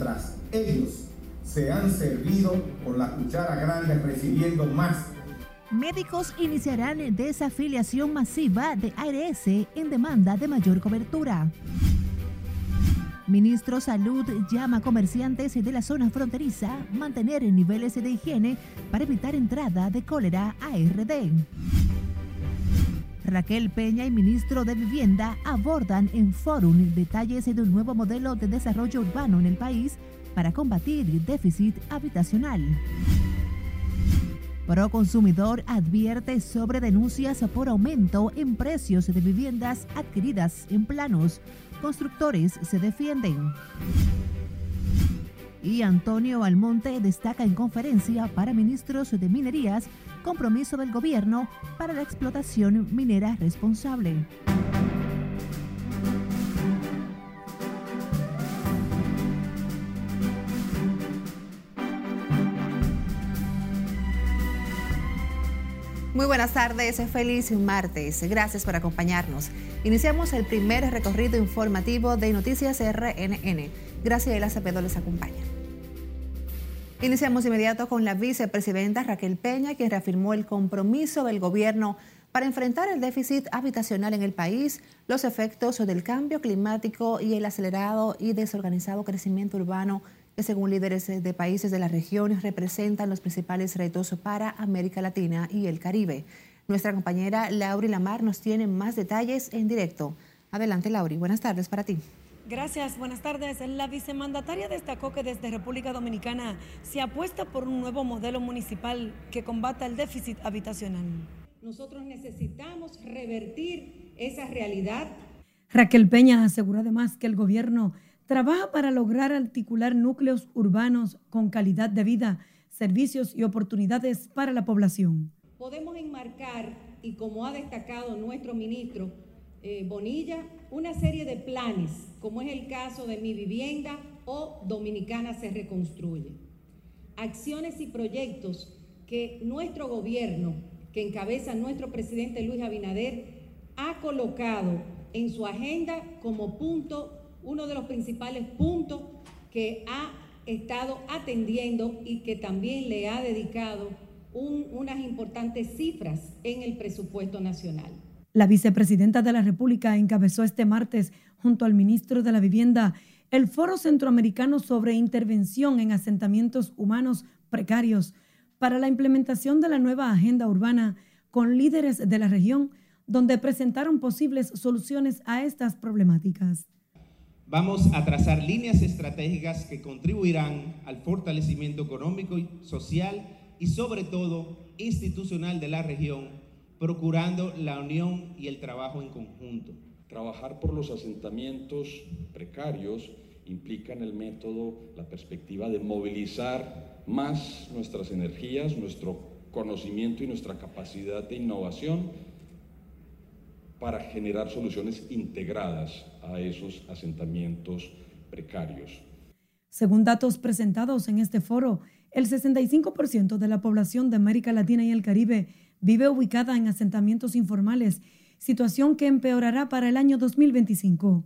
mientras ellos se han servido con la cuchara grande recibiendo más. Médicos iniciarán desafiliación masiva de ARS en demanda de mayor cobertura. Ministro Salud llama a comerciantes de la zona fronteriza mantener niveles de higiene para evitar entrada de cólera a RD. Raquel Peña y ministro de Vivienda abordan en Fórum detalles de un nuevo modelo de desarrollo urbano en el país para combatir el déficit habitacional. Proconsumidor advierte sobre denuncias por aumento en precios de viviendas adquiridas en planos. Constructores se defienden. Y Antonio Almonte destaca en conferencia para ministros de minerías compromiso del gobierno para la explotación minera responsable. Muy buenas tardes, feliz martes. Gracias por acompañarnos. Iniciamos el primer recorrido informativo de Noticias RNN. Gracias, Acevedo les acompaña. Iniciamos inmediato con la vicepresidenta Raquel Peña, quien reafirmó el compromiso del gobierno para enfrentar el déficit habitacional en el país, los efectos del cambio climático y el acelerado y desorganizado crecimiento urbano que según líderes de países de la región representan los principales retos para América Latina y el Caribe. Nuestra compañera Lauri Lamar nos tiene más detalles en directo. Adelante, Lauri. Buenas tardes para ti. Gracias, buenas tardes. La vicemandataria destacó que desde República Dominicana se apuesta por un nuevo modelo municipal que combata el déficit habitacional. Nosotros necesitamos revertir esa realidad. Raquel Peña aseguró además que el gobierno trabaja para lograr articular núcleos urbanos con calidad de vida, servicios y oportunidades para la población. Podemos enmarcar, y como ha destacado nuestro ministro eh, Bonilla, una serie de planes, como es el caso de Mi Vivienda o Dominicana se reconstruye. Acciones y proyectos que nuestro gobierno, que encabeza nuestro presidente Luis Abinader, ha colocado en su agenda como punto uno de los principales puntos que ha estado atendiendo y que también le ha dedicado unas importantes cifras en el presupuesto nacional. La vicepresidenta de la República encabezó este martes, junto al ministro de la Vivienda, el Foro Centroamericano sobre Intervención en Asentamientos Humanos Precarios para la implementación de la nueva agenda urbana con líderes de la región, donde presentaron posibles soluciones a estas problemáticas. Vamos a trazar líneas estratégicas que contribuirán al fortalecimiento económico y social y sobre todo institucional de la región, procurando la unión y el trabajo en conjunto. Trabajar por los asentamientos precarios implica en el método la perspectiva de movilizar más nuestras energías, nuestro conocimiento y nuestra capacidad de innovación para generar soluciones integradas a esos asentamientos precarios. Según datos presentados en este foro, el 65% de la población de América Latina y el Caribe vive ubicada en asentamientos informales, situación que empeorará para el año 2025.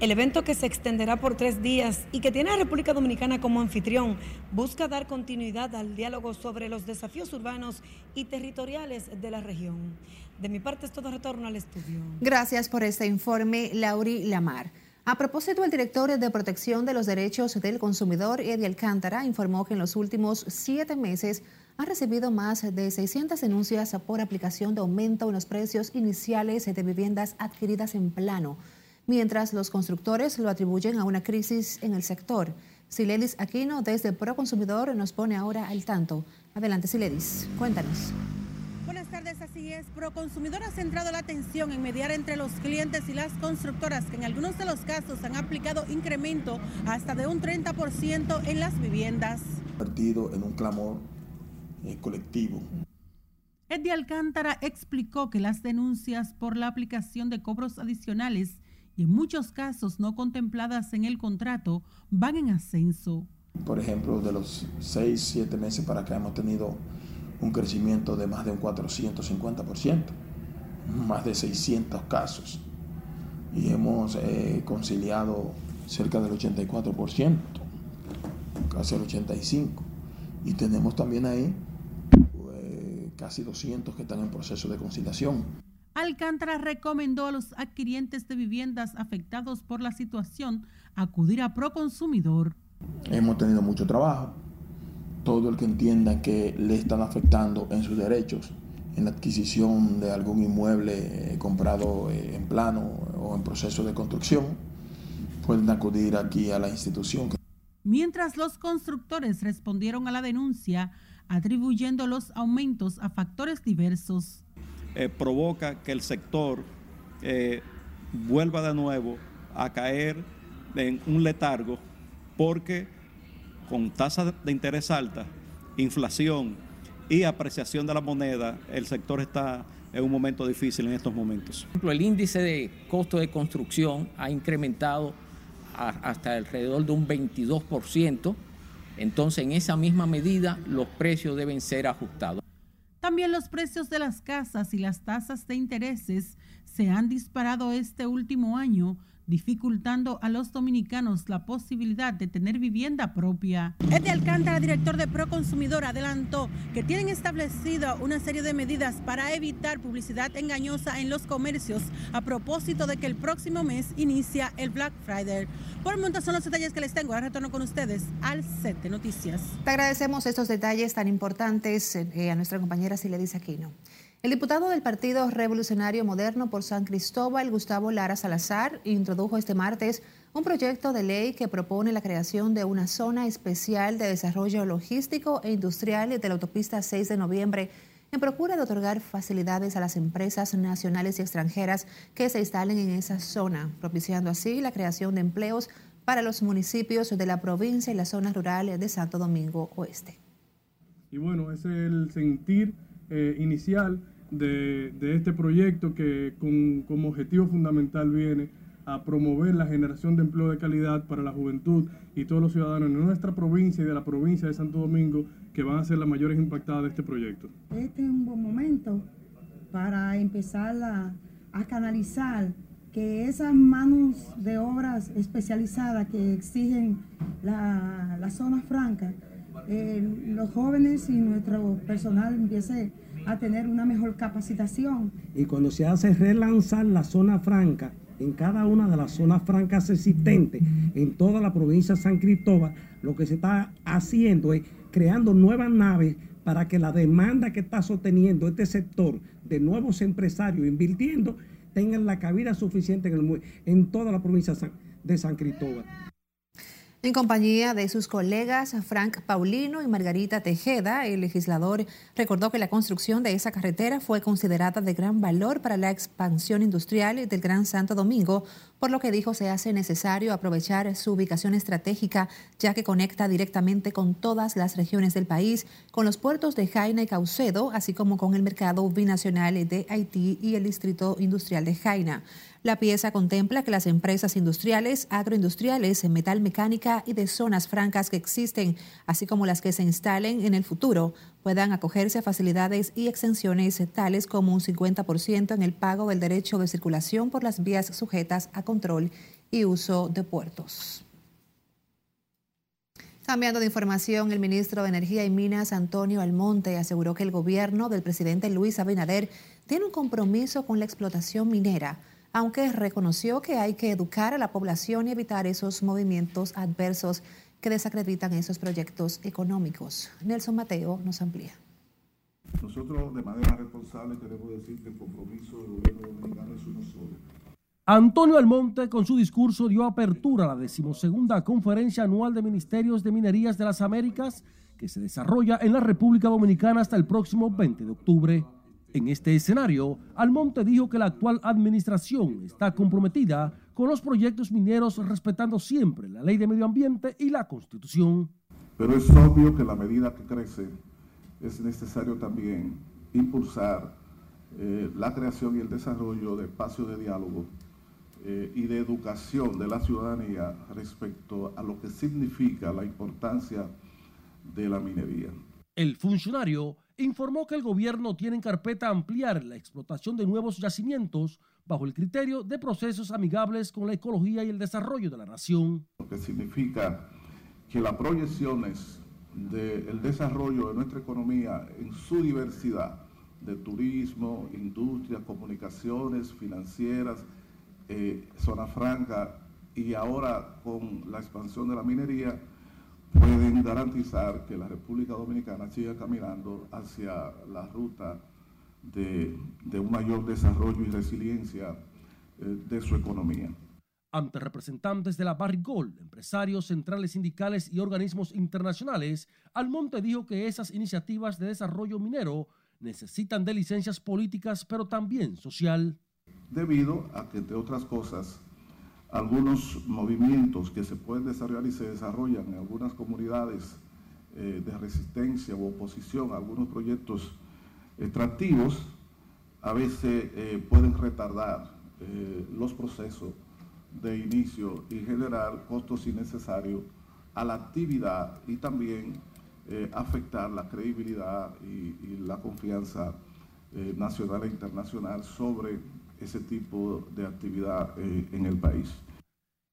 El evento que se extenderá por tres días y que tiene a República Dominicana como anfitrión busca dar continuidad al diálogo sobre los desafíos urbanos y territoriales de la región. De mi parte es todo retorno al estudio. Gracias por este informe, Lauri Lamar. A propósito, el director de Protección de los Derechos del Consumidor, Eddie Alcántara, informó que en los últimos siete meses ha recibido más de 600 denuncias por aplicación de aumento en los precios iniciales de viviendas adquiridas en plano, mientras los constructores lo atribuyen a una crisis en el sector. Siledis Aquino, desde Proconsumidor, nos pone ahora al tanto. Adelante, Siledis, cuéntanos. Tardes, así es. Proconsumidor ha centrado la atención en mediar entre los clientes y las constructoras que en algunos de los casos han aplicado incremento hasta de un 30% en las viviendas. Partido en un clamor eh, colectivo. Eddie Alcántara explicó que las denuncias por la aplicación de cobros adicionales y en muchos casos no contempladas en el contrato van en ascenso. Por ejemplo, de los 6, 7 meses para acá hemos tenido un crecimiento de más de un 450%, más de 600 casos, y hemos eh, conciliado cerca del 84%. casi el 85. Y tenemos también ahí eh, casi 200 que están en proceso de conciliación. Alcántara recomendó a los adquirientes de viviendas afectados por la situación acudir a Proconsumidor. Hemos tenido mucho trabajo. Todo el que entienda que le están afectando en sus derechos, en la adquisición de algún inmueble eh, comprado eh, en plano o en proceso de construcción, pueden acudir aquí a la institución. Mientras los constructores respondieron a la denuncia, atribuyendo los aumentos a factores diversos. Eh, provoca que el sector eh, vuelva de nuevo a caer en un letargo porque con tasa de interés alta, inflación y apreciación de la moneda, el sector está en un momento difícil en estos momentos. El índice de costo de construcción ha incrementado hasta alrededor de un 22%, entonces en esa misma medida los precios deben ser ajustados. También los precios de las casas y las tasas de intereses se han disparado este último año dificultando a los dominicanos la posibilidad de tener vivienda propia. Eddie Alcántara, director de Proconsumidor, adelantó que tienen establecido una serie de medidas para evitar publicidad engañosa en los comercios a propósito de que el próximo mes inicia el Black Friday. Por el momento son los detalles que les tengo. Ahora retorno con ustedes al set de noticias. Te agradecemos estos detalles tan importantes eh, a nuestra compañera Silvia Aquino. El diputado del Partido Revolucionario Moderno por San Cristóbal, Gustavo Lara Salazar, introdujo este martes un proyecto de ley que propone la creación de una zona especial de desarrollo logístico e industrial de la autopista 6 de noviembre en procura de otorgar facilidades a las empresas nacionales y extranjeras que se instalen en esa zona, propiciando así la creación de empleos para los municipios de la provincia y las zonas rurales de Santo Domingo Oeste. Y bueno, es el sentir eh, inicial de, este proyecto que con, como objetivo fundamental viene a promover la generación de empleo de calidad para la juventud y todos los ciudadanos de nuestra provincia y de la provincia de Santo Domingo que van a ser las mayores impactadas de este proyecto. Este es un buen momento para empezar a, canalizar que esas manos de obras especializadas que exigen la, la zona franca, eh, los jóvenes y nuestro personal empiece a tener una mejor capacitación. Y cuando se hace relanzar la zona franca, en cada una de las zonas francas existentes, en toda la provincia de San Cristóbal, lo que se está haciendo es creando nuevas naves para que la demanda que está sosteniendo este sector de nuevos empresarios invirtiendo tengan la cabida suficiente en, en toda la provincia de San Cristóbal. En compañía de sus colegas Frank Paulino y Margarita Tejeda, el legislador recordó que la construcción de esa carretera fue considerada de gran valor para la expansión industrial del Gran Santo Domingo, por lo que dijo se hace necesario aprovechar su ubicación estratégica, ya que conecta directamente con todas las regiones del país, con los puertos de Jaina y Caucedo, así como con el mercado binacional de Haití y el distrito industrial de Jaina. La pieza contempla que las empresas industriales, agroindustriales, en metal mecánica y de zonas francas que existen, así como las que se instalen en el futuro, puedan acogerse a facilidades y exenciones tales como un 50% en el pago del derecho de circulación por las vías sujetas a control y uso de puertos. Cambiando de información, el ministro de Energía y Minas, Antonio Almonte, aseguró que el gobierno del presidente Luis Abinader tiene un compromiso con la explotación minera aunque reconoció que hay que educar a la población y evitar esos movimientos adversos que desacreditan esos proyectos económicos. Nelson Mateo nos amplía. Nosotros de manera responsable queremos decir que el compromiso del gobierno dominicano es uno solo. Antonio Almonte con su discurso dio apertura a la decimosegunda conferencia anual de ministerios de minerías de las Américas que se desarrolla en la República Dominicana hasta el próximo 20 de octubre. En este escenario, Almonte dijo que la actual administración está comprometida con los proyectos mineros respetando siempre la ley de medio ambiente y la constitución. Pero es obvio que la medida que crece es necesario también impulsar eh, la creación y el desarrollo de espacios de diálogo eh, y de educación de la ciudadanía respecto a lo que significa la importancia de la minería. El funcionario informó que el gobierno tiene en carpeta ampliar la explotación de nuevos yacimientos bajo el criterio de procesos amigables con la ecología y el desarrollo de la nación. Lo que significa que las proyecciones del desarrollo de nuestra economía en su diversidad de turismo, industria, comunicaciones, financieras, eh, zona franca y ahora con la expansión de la minería, pueden garantizar que la República Dominicana siga caminando hacia la ruta de, un mayor desarrollo y resiliencia eh, de su economía. Ante representantes de la Barrigold, empresarios, centrales sindicales y organismos internacionales, Almonte dijo que esas iniciativas de desarrollo minero necesitan de licencias políticas, pero también social. Debido a que, entre otras cosas, algunos movimientos que se pueden desarrollar y se desarrollan en algunas comunidades eh, de resistencia o oposición a algunos proyectos extractivos, a veces eh, pueden retardar eh, los procesos de inicio y generar costos innecesarios a la actividad y también afectar la credibilidad y, la confianza nacional e internacional sobre ese tipo de actividad en el país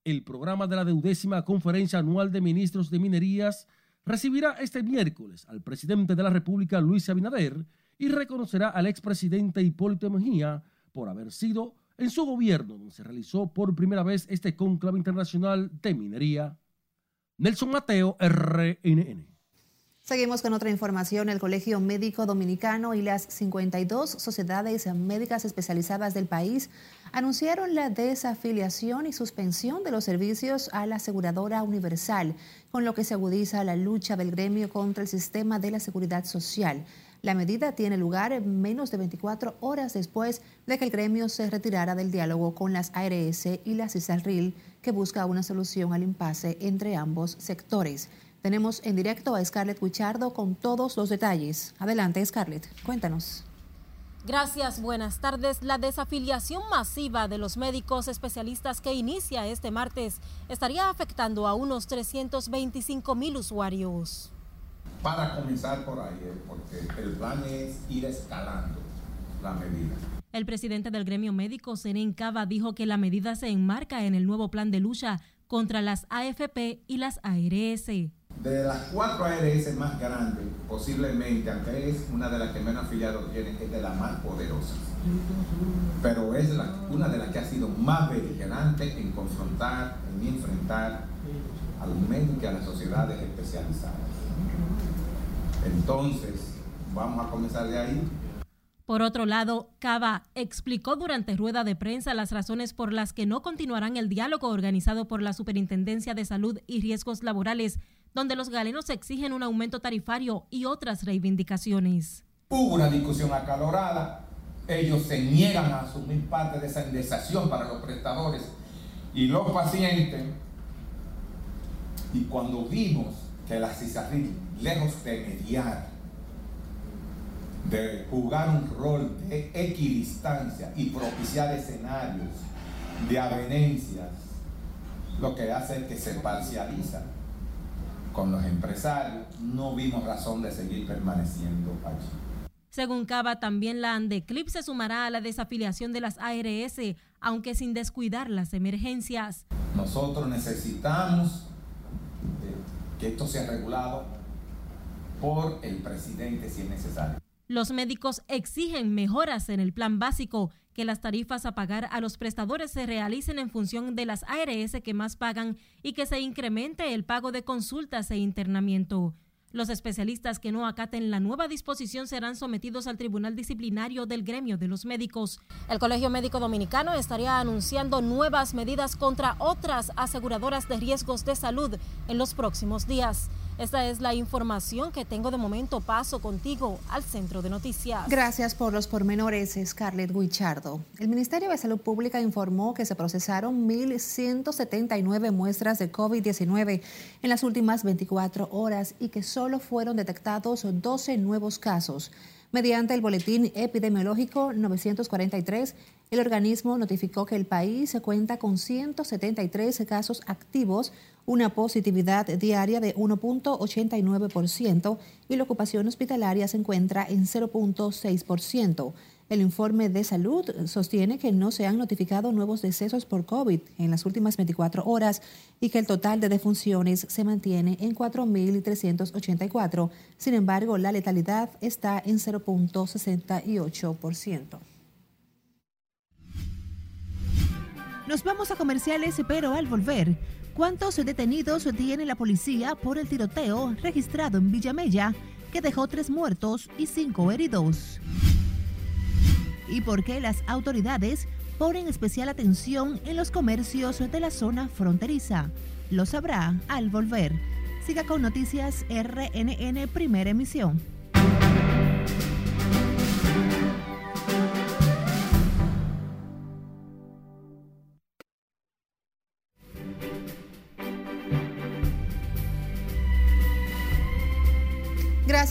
el programa de la deudécima Conferencia Anual de Ministros de Minerías recibirá este miércoles al presidente de la República, Luis Abinader, y reconocerá al expresidente Hipólito Mejía por haber sido en su gobierno donde se realizó por primera vez este conclave internacional de minería. Nelson Mateo, RNN. Seguimos con otra información. El Colegio Médico Dominicano y las 52 sociedades médicas especializadas del país anunciaron la desafiliación y suspensión de los servicios a la aseguradora universal, con lo que se agudiza la lucha del gremio contra el sistema de la seguridad social. La medida tiene lugar menos de 24 horas después de que el gremio se retirara del diálogo con las ARS y la CISALRIL, que busca una solución al impasse entre ambos sectores. Tenemos en directo a Scarlett Guichardo con todos los detalles. Adelante, Scarlett, cuéntanos. Gracias, buenas tardes. La desafiliación masiva de los médicos especialistas que inicia este martes estaría afectando a unos 325 mil usuarios. Para comenzar por ahí, eh, porque el plan es ir escalando la medida. El presidente del gremio médico, Senen Cava, dijo que la medida se enmarca en el nuevo plan de lucha contra las AFP y las ARS de las cuatro ARS más grandes, posiblemente, aunque es una de las que menos afiliados tienen, es de las más poderosas. Pero es una de las que ha sido más beligerante en confrontar, en enfrentar a los médicos y a las sociedades especializadas. Entonces, vamos a comenzar de ahí. Por otro lado, Cava explicó durante rueda de prensa las razones por las que no continuarán el diálogo organizado por la Superintendencia de Salud y Riesgos Laborales donde los galenos exigen un aumento tarifario y otras reivindicaciones. Hubo una discusión acalorada, ellos se niegan a asumir parte de esa indexación para los prestadores y los pacientes. Y cuando vimos que la CISARRIL, lejos de mediar, de jugar un rol de equidistancia y propiciar escenarios de avenencias, lo que hace es que se parcializa con los empresarios, no vimos razón de seguir permaneciendo allí. Según Cava, también la Andeclip se sumará a la desafiliación de las ARS, aunque sin descuidar las emergencias. Nosotros necesitamos que esto sea regulado por el presidente si es necesario. Los médicos exigen mejoras en el plan básico que las tarifas a pagar a los prestadores se realicen en función de las ARS que más pagan y que se incremente el pago de consultas e internamiento. Los especialistas que no acaten la nueva disposición serán sometidos al Tribunal Disciplinario del Gremio de los Médicos. El Colegio Médico Dominicano estaría anunciando nuevas medidas contra otras aseguradoras de riesgos de salud en los próximos días. Esta es la información que tengo de momento. Paso contigo al centro de noticias. Gracias por los pormenores, Scarlett Guichardo. El Ministerio de Salud Pública informó que se procesaron 1.179 muestras de COVID-19 en las últimas 24 horas y que solo fueron detectados 12 nuevos casos. Mediante el boletín epidemiológico 943, el organismo notificó que el país cuenta con 173 casos activos, una positividad diaria de 1.89% y la ocupación hospitalaria se encuentra en 0.6%. El informe de salud sostiene que no se han notificado nuevos decesos por COVID en las últimas 24 horas y que el total de defunciones se mantiene en 4.384. Sin embargo, la letalidad está en 0.68%. Nos vamos a comerciales, pero al volver, ¿cuántos detenidos tiene la policía por el tiroteo registrado en Villamella que dejó tres muertos y cinco heridos? y por qué las autoridades ponen especial atención en los comercios de la zona fronteriza. Lo sabrá al volver. Siga con Noticias RNN Primera Emisión.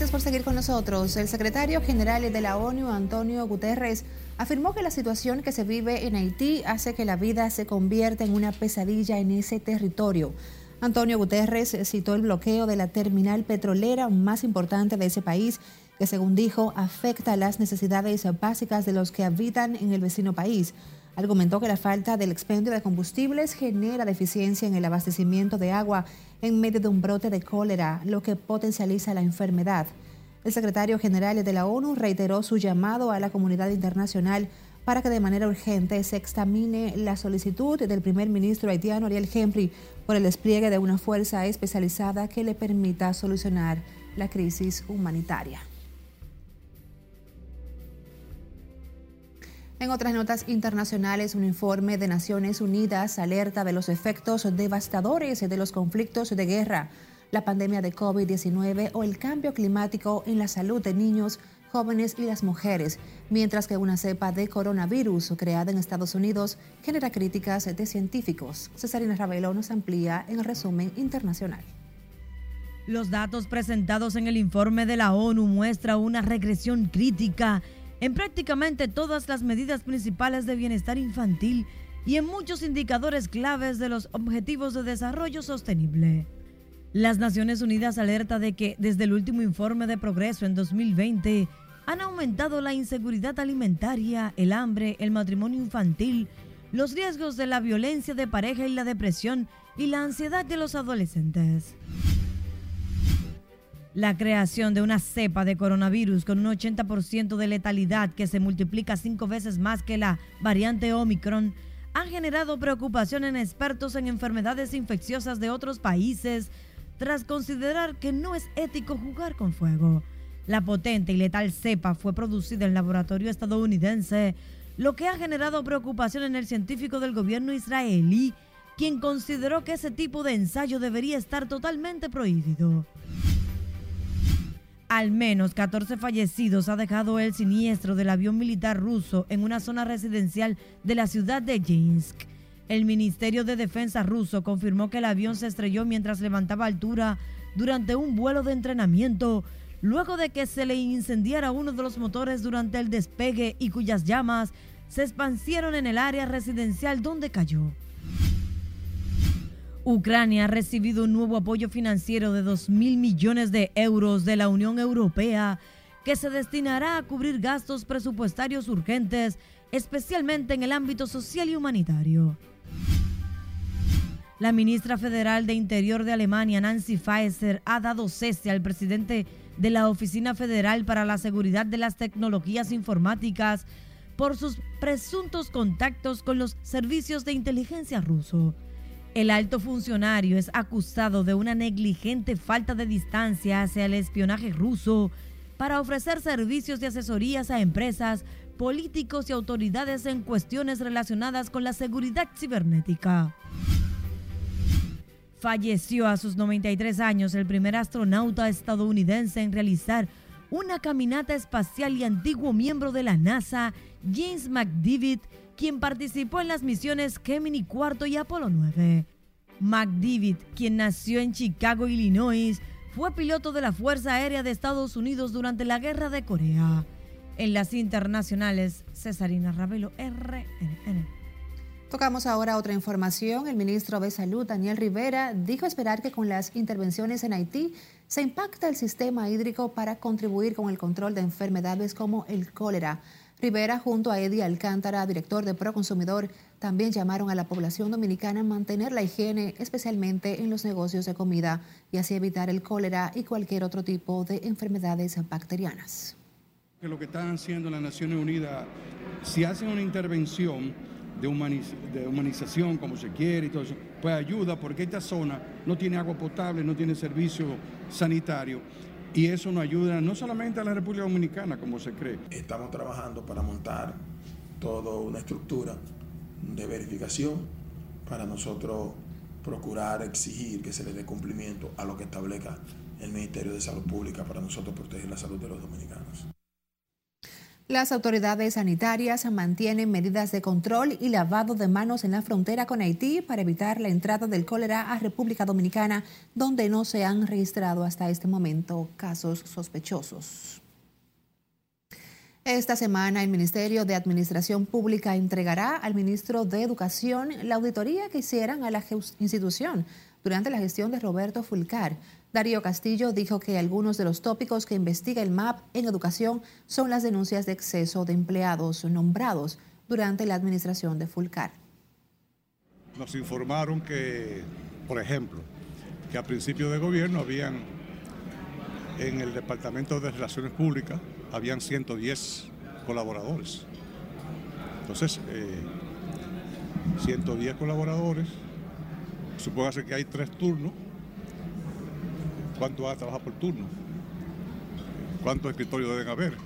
Gracias por seguir con nosotros. El secretario general de la ONU, Antonio Guterres, afirmó que la situación que se vive en Haití hace que la vida se convierta en una pesadilla en ese territorio. Antonio Guterres citó el bloqueo de la terminal petrolera más importante de ese país, que según dijo afecta las necesidades básicas de los que habitan en el vecino país. Argumentó que la falta del expendio de combustibles genera deficiencia en el abastecimiento de agua en medio de un brote de cólera, lo que potencializa la enfermedad. El secretario general de la ONU reiteró su llamado a la comunidad internacional para que de manera urgente se examine la solicitud del primer ministro haitiano Ariel Henry por el despliegue de una fuerza especializada que le permita solucionar la crisis humanitaria. En otras notas internacionales, un informe de Naciones Unidas alerta de los efectos devastadores de los conflictos de guerra, la pandemia de COVID-19 o el cambio climático en la salud de niños, jóvenes y las mujeres, mientras que una cepa de coronavirus creada en Estados Unidos genera críticas de científicos. Cesarina Ravelo nos amplía en el resumen internacional. Los datos presentados en el informe de la ONU muestran una regresión crítica en prácticamente todas las medidas principales de bienestar infantil y en muchos indicadores claves de los objetivos de desarrollo sostenible. Las Naciones Unidas alerta de que desde el último informe de progreso en 2020 han aumentado la inseguridad alimentaria, el hambre, el matrimonio infantil, los riesgos de la violencia de pareja y la depresión y la ansiedad de los adolescentes. La creación de una cepa de coronavirus con un 80% de letalidad que se multiplica cinco veces más que la variante Omicron ha generado preocupación en expertos en enfermedades infecciosas de otros países tras considerar que no es ético jugar con fuego. La potente y letal cepa fue producida en laboratorio estadounidense, lo que ha generado preocupación en el científico del gobierno israelí, quien consideró que ese tipo de ensayo debería estar totalmente prohibido. Al menos 14 fallecidos ha dejado el siniestro del avión militar ruso en una zona residencial de la ciudad de Jinsk. El Ministerio de Defensa ruso confirmó que el avión se estrelló mientras levantaba altura durante un vuelo de entrenamiento, luego de que se le incendiara uno de los motores durante el despegue y cuyas llamas se expandieron en el área residencial donde cayó. Ucrania ha recibido un nuevo apoyo financiero de 2 mil millones de euros de la Unión Europea que se destinará a cubrir gastos presupuestarios urgentes, especialmente en el ámbito social y humanitario. La ministra federal de Interior de Alemania, Nancy Faeser, ha dado cese al presidente de la Oficina Federal para la Seguridad de las Tecnologías Informáticas por sus presuntos contactos con los servicios de inteligencia ruso. El alto funcionario es acusado de una negligente falta de distancia hacia el espionaje ruso para ofrecer servicios de asesorías a empresas, políticos y autoridades en cuestiones relacionadas con la seguridad cibernética. Falleció a sus 93 años el primer astronauta estadounidense en realizar una caminata espacial y antiguo miembro de la NASA, James McDivitt, quien participó en las misiones Gemini 4 y Apolo 9. McDivitt, quien nació en Chicago, Illinois, fue piloto de la Fuerza Aérea de Estados Unidos durante la Guerra de Corea. En las internacionales, Cesarina Ravelo, RNN. Tocamos ahora otra información. El ministro de Salud, Daniel Rivera, dijo esperar que con las intervenciones en Haití se impacta el sistema hídrico para contribuir con el control de enfermedades como el cólera. Rivera junto a Eddie Alcántara, director de Proconsumidor, también llamaron a la población dominicana a mantener la higiene, especialmente en los negocios de comida, y así evitar el cólera y cualquier otro tipo de enfermedades bacterianas. lo que están haciendo las Naciones Unidas, si hacen una intervención de, humanización, como se quiere y todo eso, pues ayuda porque esta zona no tiene agua potable, no tiene servicio sanitario y eso nos ayuda no solamente a la República Dominicana, como se cree. Estamos trabajando para montar toda una estructura de verificación para nosotros procurar exigir que se le dé cumplimiento a lo que establezca el Ministerio de Salud Pública para nosotros proteger la salud de los dominicanos. Las autoridades sanitarias mantienen medidas de control y lavado de manos en la frontera con Haití para evitar la entrada del cólera a República Dominicana, donde no se han registrado hasta este momento casos sospechosos. Esta semana el Ministerio de Administración Pública entregará al ministro de Educación la auditoría que hicieran a la institución durante la gestión de Roberto Fulcar. Darío Castillo dijo que algunos de los tópicos que investiga el MAP en educación son las denuncias de exceso de empleados nombrados durante la administración de Fulcar. Nos informaron que, por ejemplo, que a principio de gobierno habían en el Departamento de Relaciones Públicas habían 110 colaboradores. Entonces, 110 eh, colaboradores, supóngase que hay tres turnos, cuánto va a trabajar por turno, cuántos escritorios deben haber,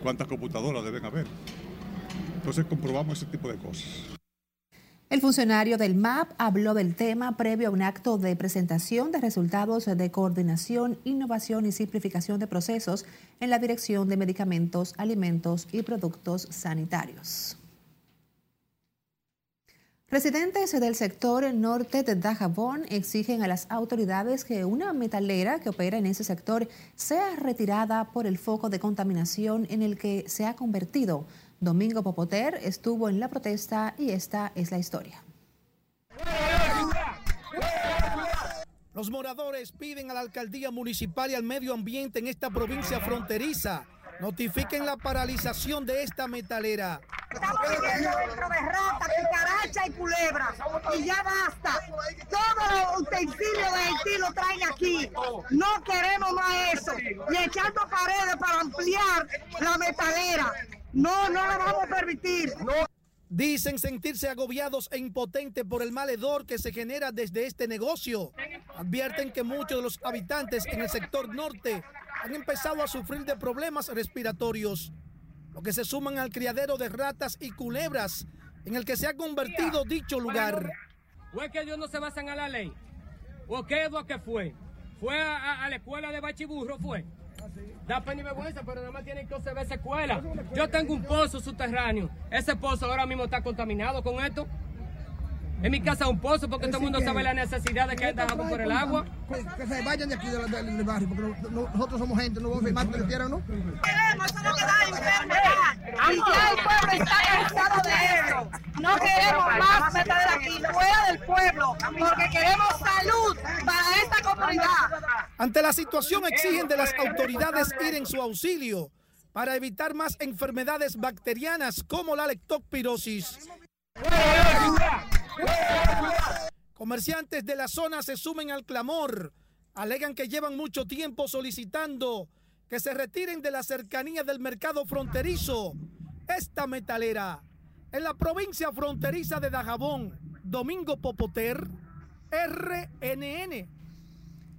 cuántas computadoras deben haber. Entonces comprobamos ese tipo de cosas. El funcionario del MAP habló del tema previo a un acto de presentación de resultados de coordinación, innovación y simplificación de procesos en la Dirección de Medicamentos, Alimentos y Productos Sanitarios. Residentes del sector norte de Dajabón exigen a las autoridades que una metalera que opera en ese sector sea retirada por el foco de contaminación en el que se ha convertido. Domingo Popoter estuvo en la protesta y esta es la historia. Los moradores piden a la alcaldía municipal y al medio ambiente en esta provincia fronteriza notifiquen la paralización de esta metalera. Estamos viviendo dentro de ratas, cucarachas y culebras. Y ya basta. Todos los utensilios de Haití lo traen aquí. No queremos más eso. Y echando paredes para ampliar la metalera. No, no lo vamos a permitir. Dicen sentirse agobiados e impotentes por el mal hedor que se genera desde este negocio. Advierten que muchos de los habitantes en el sector norte han empezado a sufrir de problemas respiratorios, lo que se suman al criadero de ratas y culebras en el que se ha convertido dicho lugar. ¿O es que ellos no se basan a la ley? ¿O qué es lo que fue? ¿Fue a, la escuela de Bachiburro? ¿Fue? Da pena y vergüenza, pero nada más tienen que observar esa escuela. Yo tengo un pozo subterráneo. Ese pozo ahora mismo está contaminado con esto. En mi casa un pozo porque todo el mundo sabe la necesidad de que andamos por el agua. Que se vayan de aquí del, barrio porque nosotros somos gente, no vamos a firmar que quieran, ¿no? Queremos, eso no que da enfermedad. Y ya el pueblo está cansado de eso. No queremos más meter aquí, fuera del pueblo, porque queremos salud para esta comunidad. Ante la situación exigen de las autoridades ir en su auxilio para evitar más enfermedades bacterianas como la lectospirosis. Comerciantes de la zona se sumen al clamor. Alegan que llevan mucho tiempo solicitando que se retiren de la cercanía del mercado fronterizo. Esta metalera, en la provincia fronteriza de Dajabón, Domingo Popoter, RNN.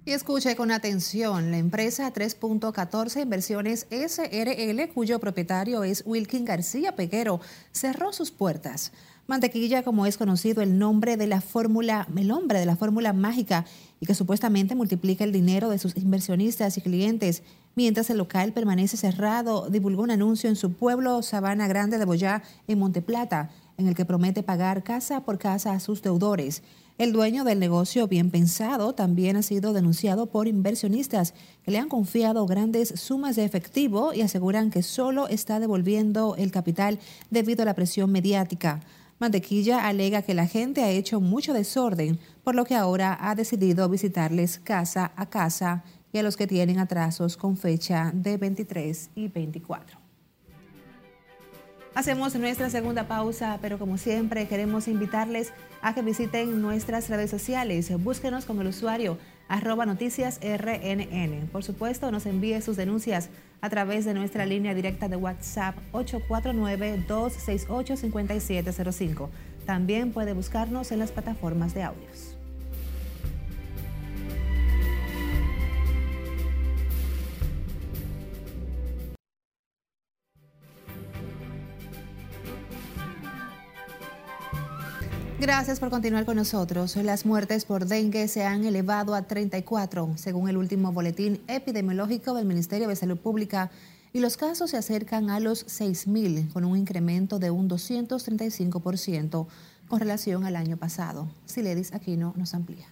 Y escuche con atención, la empresa 3.14 Inversiones SRL, cuyo propietario es Wilkin García Peguero, cerró sus puertas. Mantequilla, como es conocido el nombre de la fórmula, el nombre de la fórmula mágica y que supuestamente multiplica el dinero de sus inversionistas y clientes. Mientras el local permanece cerrado, divulgó un anuncio en su pueblo, Sabana Grande de Boyá, en Monteplata, en el que promete pagar casa por casa a sus deudores. El dueño del negocio bien pensado también ha sido denunciado por inversionistas que le han confiado grandes sumas de efectivo y aseguran que solo está devolviendo el capital debido a la presión mediática. Mantequilla alega que la gente ha hecho mucho desorden, por lo que ahora ha decidido visitarles casa a casa y a los que tienen atrasos con fecha de 23 y 24. Hacemos nuestra segunda pausa, pero como siempre queremos invitarles a que visiten nuestras redes sociales. Búsquenos con el usuario arroba noticias RNN. Por supuesto, nos envíe sus denuncias a través de nuestra línea directa de WhatsApp 849-268-5705. También puede buscarnos en las plataformas de audios. Gracias por continuar con nosotros. Las muertes por dengue se han elevado a 34, según el último boletín epidemiológico del Ministerio de Salud Pública, y los casos se acercan a los 6.000, con un incremento de un 235% con relación al año pasado. Siledis Aquino nos amplía.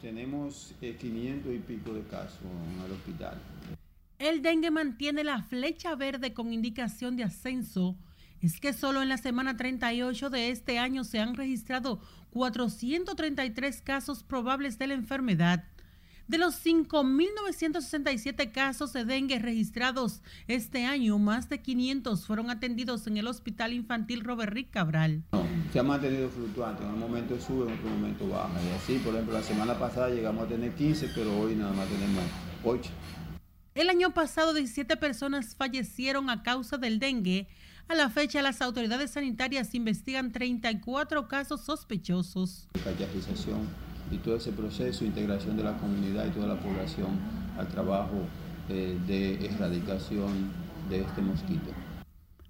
Tenemos 500 eh, y pico de casos en el hospital. El dengue mantiene la flecha verde con indicación de ascenso es que solo en la semana 38 de este año se han registrado 433 casos probables de la enfermedad. De los 5.967 casos de dengue registrados este año, más de 500 fueron atendidos en el Hospital Infantil Robert Rick Cabral. se ha mantenido fluctuante, en un momento sube, en otro momento baja. Y así, por ejemplo, la semana pasada llegamos a tener 15, pero hoy nada más tenemos 8. El año pasado 17 personas fallecieron a causa del dengue, a la fecha, las autoridades sanitarias investigan 34 casos sospechosos. y todo ese proceso, integración de la comunidad y toda la población al trabajo eh, de erradicación de este mosquito.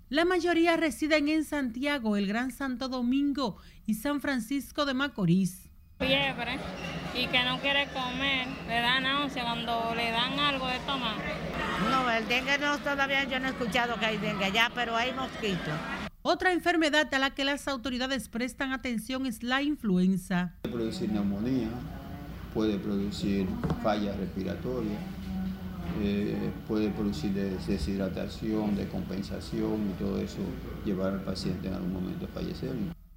La mayoría residen en Santiago, el Gran Santo Domingo y San Francisco de Macorís. Fiebre y que no quiere comer, le da náusea cuando le dan algo de tomar. No, el dengue no, todavía yo no he escuchado que hay dengue allá, pero hay mosquitos. Otra enfermedad a la que las autoridades prestan atención es la influenza. Puede producir neumonía, puede producir falla respiratoria, eh, puede producir deshidratación, descompensación y todo eso llevar al paciente en algún momento a fallecer.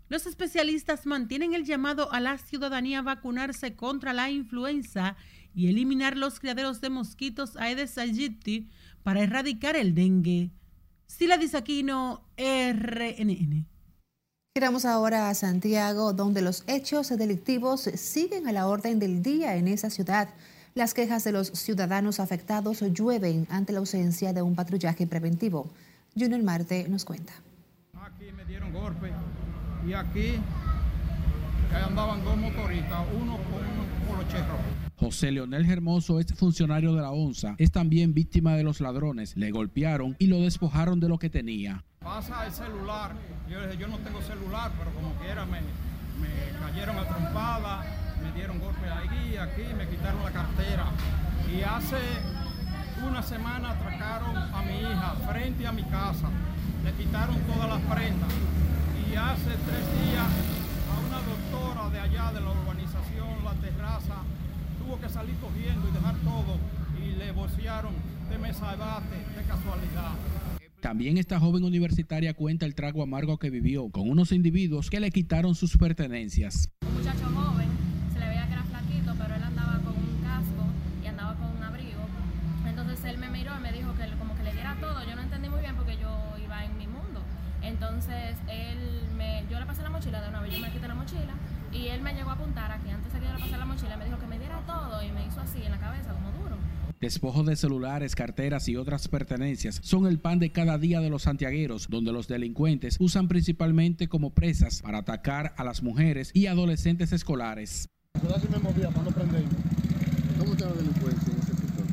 Los especialistas mantienen el llamado a la ciudadanía a vacunarse contra la influenza y eliminar los criaderos de mosquitos Aedes aegypti para erradicar el dengue. Sila Disaquino, RNN. Giramos ahora a Santiago, donde los hechos delictivos siguen a la orden del día en esa ciudad. Las quejas de los ciudadanos afectados llueven ante la ausencia de un patrullaje preventivo. Junior Marte nos cuenta. Aquí me dieron golpe y aquí andaban dos motoristas, uno con un poloche José Leonel Hermoso es funcionario de la ONSA, es también víctima de los ladrones. Le golpearon y lo despojaron de lo que tenía. Pasa el celular. Yo dije, yo no tengo celular, pero como quiera me, me cayeron a trompada, me dieron golpe ahí, aquí, me quitaron la cartera. Y hace una semana atracaron a mi hija frente a mi casa. Le quitaron todas las prendas. Y hace tres días a una doctora de allá de la urbanización La Terraza tuvo que salir cogiendo y dejar todo y le bolsearon de mesa de bate, de casualidad. También esta joven universitaria cuenta el trago amargo que vivió con unos individuos que le quitaron sus pertenencias. Un muchacho joven, se le veía que era flaquito, pero él andaba con un casco y andaba con un abrigo. Entonces él me miró y me dijo que como que le diera todo. Yo no entendí muy bien porque yo iba en mi mundo. Entonces él me, yo le pasé la mochila de una vez, yo me quité la mochila y él me llegó a apuntar aquí antes de que yo le pasara la mochila, me dijo que me diera todo y me hizo así en la cabeza como duro. Despojos de celulares, carteras y otras pertenencias son el pan de cada día de los santiagueros, donde los delincuentes usan principalmente como presas para atacar a las mujeres y adolescentes escolares. ¿Cómo está la delincuencia en ese sector?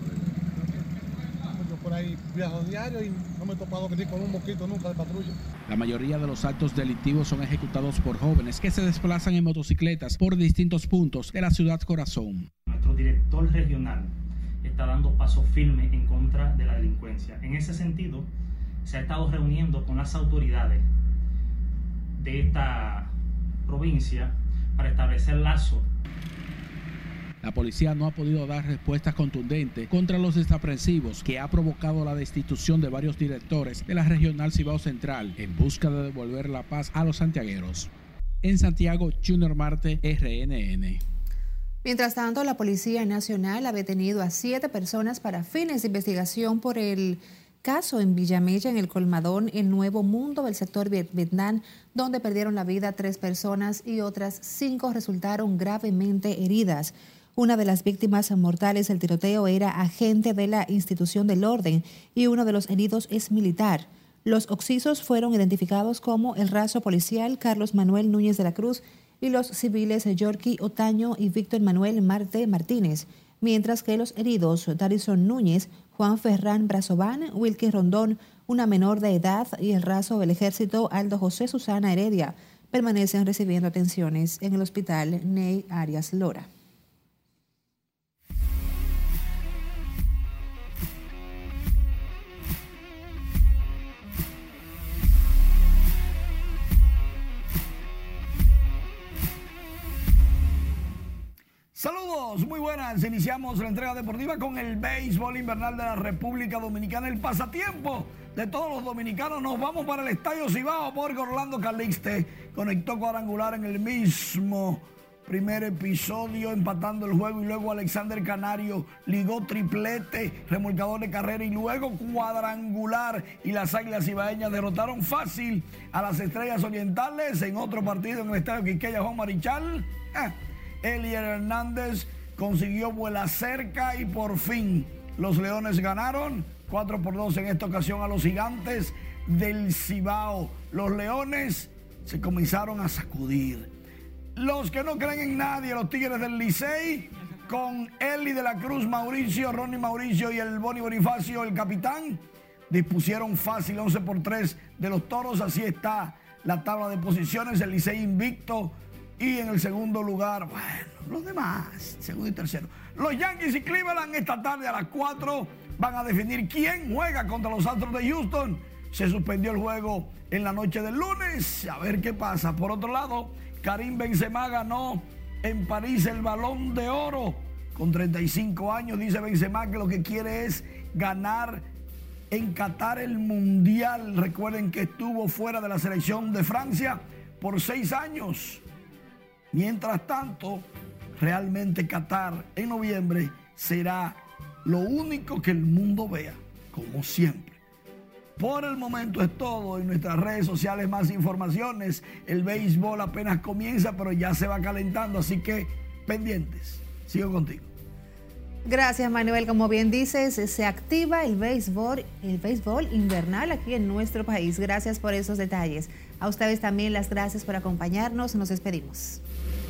Yo por ahí viajo diario y no me he topado ni con un mosquito nunca de patrulla. La mayoría de los actos delictivos son ejecutados por jóvenes que se desplazan en motocicletas por distintos puntos de la ciudad corazón. Nuestro director regional está dando paso firme en contra de la delincuencia. En ese sentido, se ha estado reuniendo con las autoridades de esta provincia para establecer lazos la policía no ha podido dar respuestas contundentes contra los desaprensivos que ha provocado la destitución de varios directores de la Regional Cibao Central en busca de devolver la paz a los santiagueros. En Santiago, Junior Marte, RNN. Mientras tanto, la Policía Nacional ha detenido a siete personas para fines de investigación por el caso en Villamella, en el Colmadón, el Nuevo Mundo del sector Vietnam, donde perdieron la vida tres personas y otras cinco resultaron gravemente heridas. Una de las víctimas mortales del tiroteo era agente de la institución del orden y uno de los heridos es militar. Los occisos fueron identificados como el raso policial Carlos Manuel Núñez de la Cruz y los civiles Yorky Otaño y Víctor Manuel Marte Martínez, mientras que los heridos Darison Núñez, Juan Ferrán Brazován, Wilkie Rondón, una menor de edad y el raso del ejército Aldo José Susana Heredia permanecen recibiendo atenciones en el hospital Ney Arias Lora. Saludos, muy buenas. Iniciamos la entrega deportiva con el béisbol invernal de la República Dominicana, el pasatiempo de todos los dominicanos. Nos vamos para el Estadio Cibao porque Orlando Calixte conectó cuadrangular en el mismo primer episodio empatando el juego y luego Alexander Canario ligó triplete, remolcador de carrera y luego cuadrangular y las Águilas Ibaeñas derrotaron fácil a las Estrellas Orientales en otro partido en el Estadio Quiqueya Juan Marichal. Ah, Elier Hernández consiguió vuela cerca y por fin los Leones ganaron 4 por 2 en esta ocasión a los gigantes del Cibao. Los Leones se comenzaron a sacudir. Los que no creen en nadie, los Tigres del Licey, con Eli de la Cruz, Mauricio, Ronnie Mauricio y el Boni Bonifacio, el capitán, dispusieron fácil 11 por 3 de los toros. Así está la tabla de posiciones. El Licey invicto y en el segundo lugar, bueno, los demás, segundo y tercero. Los Yankees y Cleveland esta tarde a las 4 van a definir quién juega contra los Astros de Houston. Se suspendió el juego en la noche del lunes. A ver qué pasa. Por otro lado, Karim Benzema ganó en París el balón de oro. Con 35 años dice Benzema que lo que quiere es ganar en Qatar el Mundial. Recuerden que estuvo fuera de la selección de Francia por seis años. Mientras tanto, realmente Qatar en noviembre será lo único que el mundo vea, como siempre. Por el momento es todo. En nuestras redes sociales más informaciones. El béisbol apenas comienza, pero ya se va calentando, así que pendientes. Sigo contigo. Gracias Manuel, como bien dices, se activa el béisbol, el béisbol invernal aquí en nuestro país. Gracias por esos detalles. A ustedes también las gracias por acompañarnos. Nos despedimos.